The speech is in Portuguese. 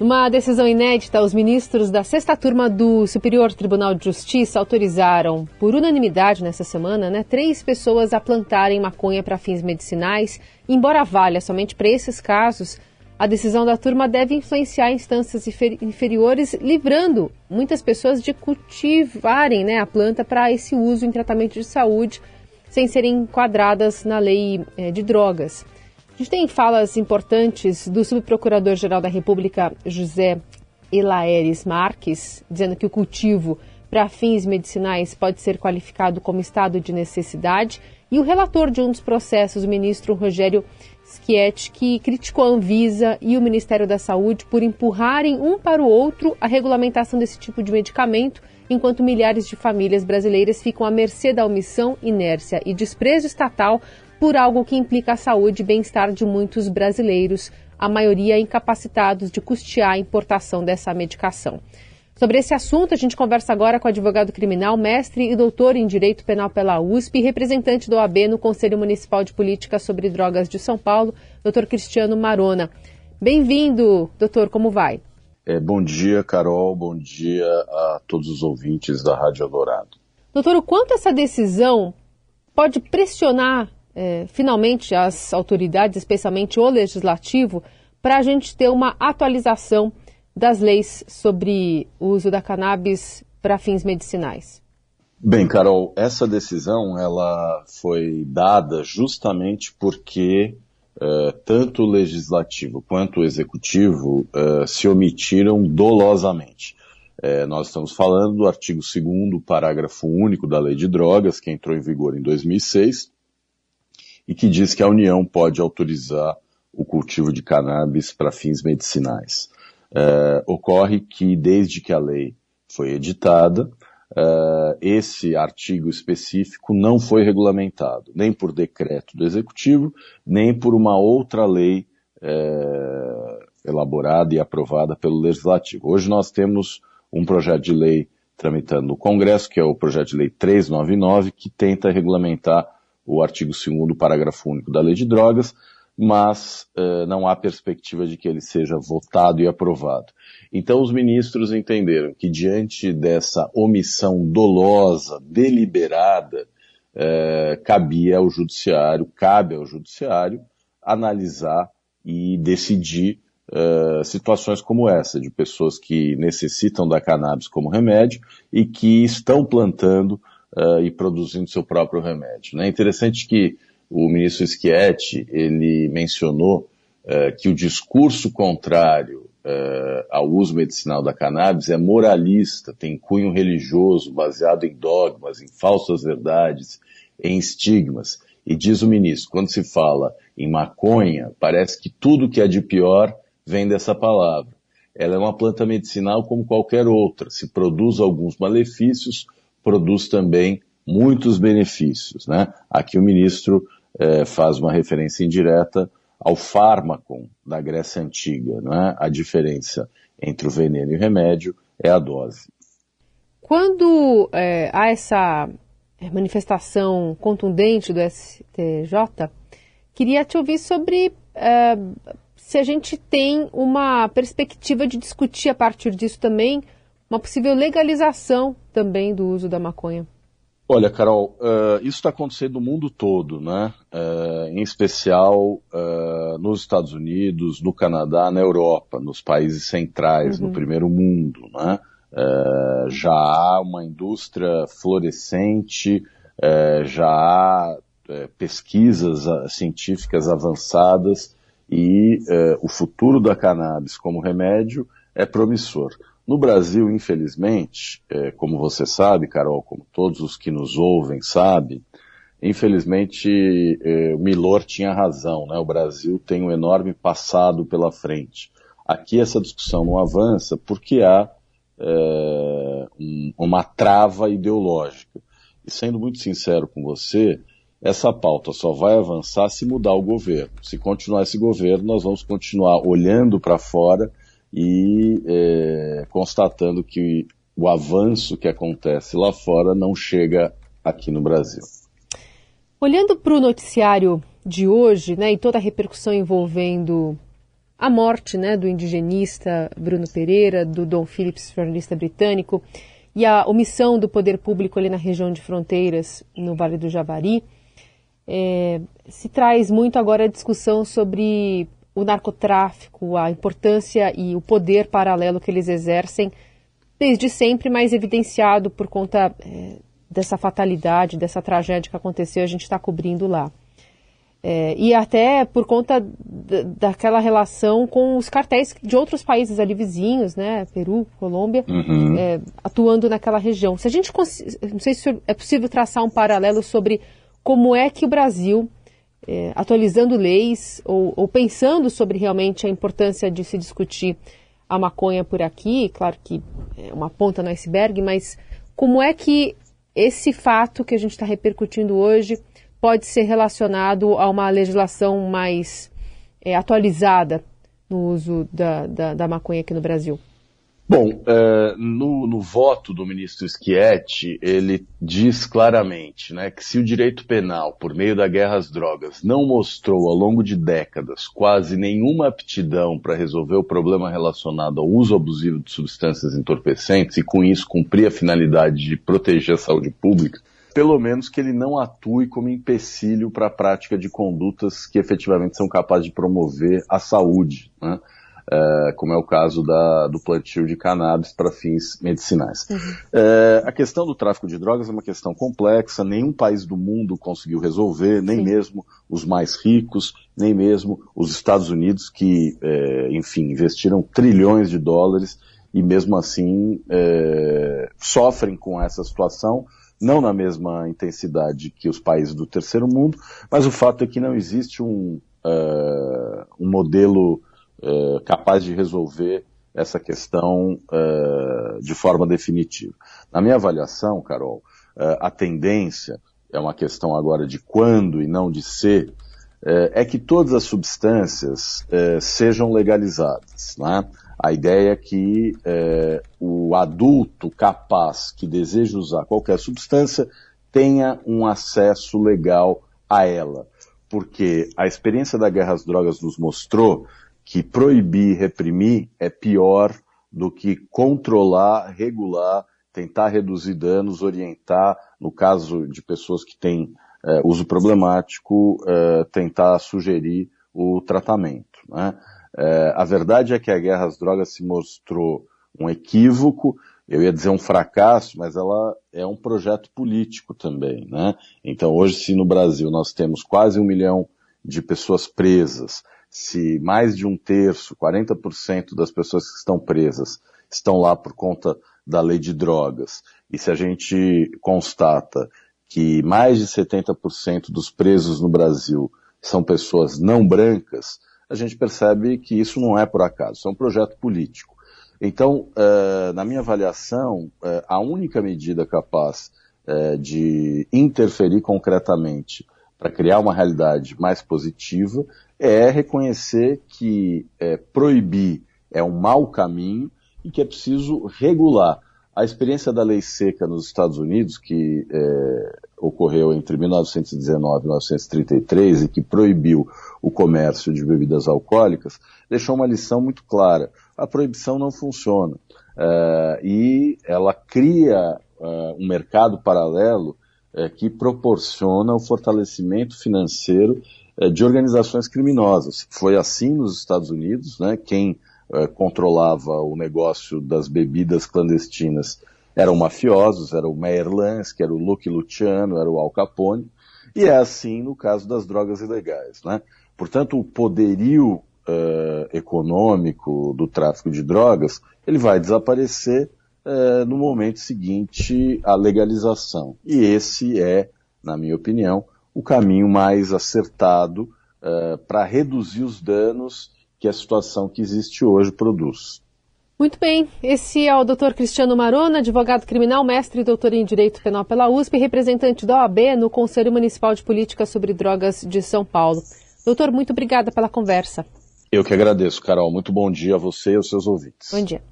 Numa decisão inédita, os ministros da sexta turma do Superior Tribunal de Justiça autorizaram, por unanimidade nessa semana, né, três pessoas a plantarem maconha para fins medicinais. Embora valha somente para esses casos, a decisão da turma deve influenciar instâncias inferiores, livrando muitas pessoas de cultivarem né, a planta para esse uso em tratamento de saúde, sem serem enquadradas na lei eh, de drogas. A gente tem falas importantes do subprocurador-geral da República, José Elaeres Marques, dizendo que o cultivo para fins medicinais pode ser qualificado como estado de necessidade. E o relator de um dos processos, o ministro Rogério Schietti, que criticou a Anvisa e o Ministério da Saúde por empurrarem um para o outro a regulamentação desse tipo de medicamento, enquanto milhares de famílias brasileiras ficam à mercê da omissão, inércia e desprezo estatal por algo que implica a saúde e bem-estar de muitos brasileiros, a maioria incapacitados de custear a importação dessa medicação. Sobre esse assunto, a gente conversa agora com o advogado criminal, mestre e doutor em Direito Penal pela USP e representante do OAB no Conselho Municipal de Política sobre Drogas de São Paulo, doutor Cristiano Marona. Bem-vindo, doutor, como vai? É, bom dia, Carol, bom dia a todos os ouvintes da Rádio Eldorado. Doutor, o quanto essa decisão pode pressionar é, finalmente as autoridades, especialmente o legislativo, para a gente ter uma atualização das leis sobre o uso da cannabis para fins medicinais? Bem, Carol, essa decisão ela foi dada justamente porque uh, tanto o legislativo quanto o executivo uh, se omitiram dolosamente. Uh, nós estamos falando do artigo 2 parágrafo único da Lei de Drogas, que entrou em vigor em 2006, e que diz que a União pode autorizar o cultivo de cannabis para fins medicinais. É, ocorre que, desde que a lei foi editada, é, esse artigo específico não foi regulamentado, nem por decreto do Executivo, nem por uma outra lei é, elaborada e aprovada pelo Legislativo. Hoje nós temos um projeto de lei tramitando no Congresso, que é o projeto de lei 399, que tenta regulamentar o artigo 2 parágrafo único da Lei de Drogas, mas uh, não há perspectiva de que ele seja votado e aprovado. Então os ministros entenderam que diante dessa omissão dolosa, deliberada, uh, cabia ao judiciário, cabe ao judiciário analisar e decidir uh, situações como essa, de pessoas que necessitam da cannabis como remédio e que estão plantando uh, e produzindo seu próprio remédio. É interessante que o ministro Schietti, ele mencionou uh, que o discurso contrário uh, ao uso medicinal da cannabis é moralista, tem cunho religioso, baseado em dogmas, em falsas verdades, em estigmas. E diz o ministro, quando se fala em maconha, parece que tudo que é de pior vem dessa palavra. Ela é uma planta medicinal como qualquer outra, se produz alguns malefícios, produz também muitos benefícios. Né? Aqui o ministro eh, faz uma referência indireta ao fármaco da Grécia Antiga. Né? A diferença entre o veneno e o remédio é a dose. Quando é, há essa manifestação contundente do STJ, queria te ouvir sobre é, se a gente tem uma perspectiva de discutir a partir disso também uma possível legalização também do uso da maconha. Olha, Carol, uh, isso está acontecendo no mundo todo, né? Uh, em especial uh, nos Estados Unidos, no Canadá, na Europa, nos países centrais, uhum. no primeiro mundo, né? já há uma indústria florescente, já há pesquisas científicas avançadas e o futuro da cannabis como remédio é promissor. No Brasil, infelizmente, é, como você sabe, Carol, como todos os que nos ouvem sabem, infelizmente é, o Milor tinha razão, né? O Brasil tem um enorme passado pela frente. Aqui essa discussão não avança porque há é, um, uma trava ideológica. E sendo muito sincero com você, essa pauta só vai avançar se mudar o governo. Se continuar esse governo, nós vamos continuar olhando para fora e é, constatando que o avanço que acontece lá fora não chega aqui no Brasil. Olhando para o noticiário de hoje, né, e toda a repercussão envolvendo a morte né, do indigenista Bruno Pereira, do Dom Phillips, jornalista britânico, e a omissão do poder público ali na região de fronteiras, no Vale do Javari, é, se traz muito agora a discussão sobre o narcotráfico, a importância e o poder paralelo que eles exercem desde sempre, mais evidenciado por conta é, dessa fatalidade, dessa tragédia que aconteceu, a gente está cobrindo lá. É, e até por conta daquela relação com os cartéis de outros países ali vizinhos, né, Peru, Colômbia, uhum. é, atuando naquela região. Se a gente não sei se é possível traçar um paralelo sobre como é que o Brasil, é, atualizando leis ou, ou, pensando sobre realmente a importância de se discutir a maconha por aqui, claro que é uma ponta no iceberg, mas como é que esse fato que a gente está repercutindo hoje pode ser relacionado a uma legislação mais é, atualizada no uso da, da, da, maconha aqui no Brasil? Bom, é, no, no, voto do ministro Schietti, ele diz claramente né, que se o direito penal, por meio da guerra às drogas, não mostrou ao longo de décadas quase nenhuma aptidão para resolver o problema relacionado ao uso abusivo de substâncias entorpecentes e com isso cumprir a finalidade de proteger a saúde pública, pelo menos que ele não atue como empecilho para a prática de condutas que efetivamente são capazes de promover a saúde, né? É, como é o caso da, do plantio de cannabis para fins medicinais. Uhum. É, a questão do tráfico de drogas é uma questão complexa, nenhum país do mundo conseguiu resolver, nem Sim. mesmo os mais ricos, nem mesmo os Estados Unidos, que, é, enfim, investiram trilhões de dólares e mesmo assim sofrem com essa situação não na mesma intensidade que os países do terceiro mundo, mas o fato é que não existe um, um modelo uh, capaz de resolver essa questão uh, de forma definitiva. Na minha avaliação, Carol, a tendência, é uma questão agora de quando e não de ser, é que todas as substâncias sejam legalizadas. Né? A ideia é que é, o adulto capaz que deseja usar qualquer substância tenha um acesso legal a ela. Porque a experiência da guerra às drogas nos mostrou que proibir, reprimir é pior do que controlar, regular, tentar reduzir danos, orientar, no caso de pessoas que têm é, uso problemático, é, tentar sugerir o tratamento. Né? É, a verdade é que a guerra às drogas se mostrou um equívoco, eu ia dizer um fracasso, mas ela é um projeto político também, né? Então hoje, se no Brasil nós temos quase um milhão de pessoas presas, se mais de um terço, 40% das pessoas que estão presas estão lá por conta da lei de drogas, e se a gente constata que mais de 70% dos presos no Brasil são pessoas não brancas, a gente percebe que isso não é por acaso, isso é um projeto político. Então, uh, na minha avaliação, uh, a única medida capaz uh, de interferir concretamente para criar uma realidade mais positiva é reconhecer que proibir é um mau caminho e que é preciso regular. A experiência da lei seca nos Estados Unidos, que ocorreu entre 1919 e 1933 e que proibiu o comércio de bebidas alcoólicas, deixou uma lição muito clara. A proibição não funciona. Uh, e ela cria uh, um mercado paralelo uh, que proporciona o fortalecimento financeiro de organizações criminosas. Foi assim nos Estados Unidos, né? quem controlava o negócio das bebidas clandestinas eram mafiosos, era o Meyer Lansky, era o Lucky Luciano, era o Al Capone, e é assim no caso das drogas ilegais. Né? Portanto, o poderio uh, econômico do tráfico de drogas, ele vai desaparecer uh, no momento seguinte à legalização. E esse é, na minha opinião, o caminho mais acertado uh, para reduzir os danos que a situação que existe hoje produz. Muito bem, esse é o Dr. Cristiano Marona, advogado criminal, mestre e doutor em Direito Penal pela USP, representante da OAB no Conselho Municipal de Política sobre Drogas de São Paulo. Doutor, muito obrigada pela conversa. Eu que agradeço, Carol. Muito bom dia a você e aos seus ouvintes. Bom dia.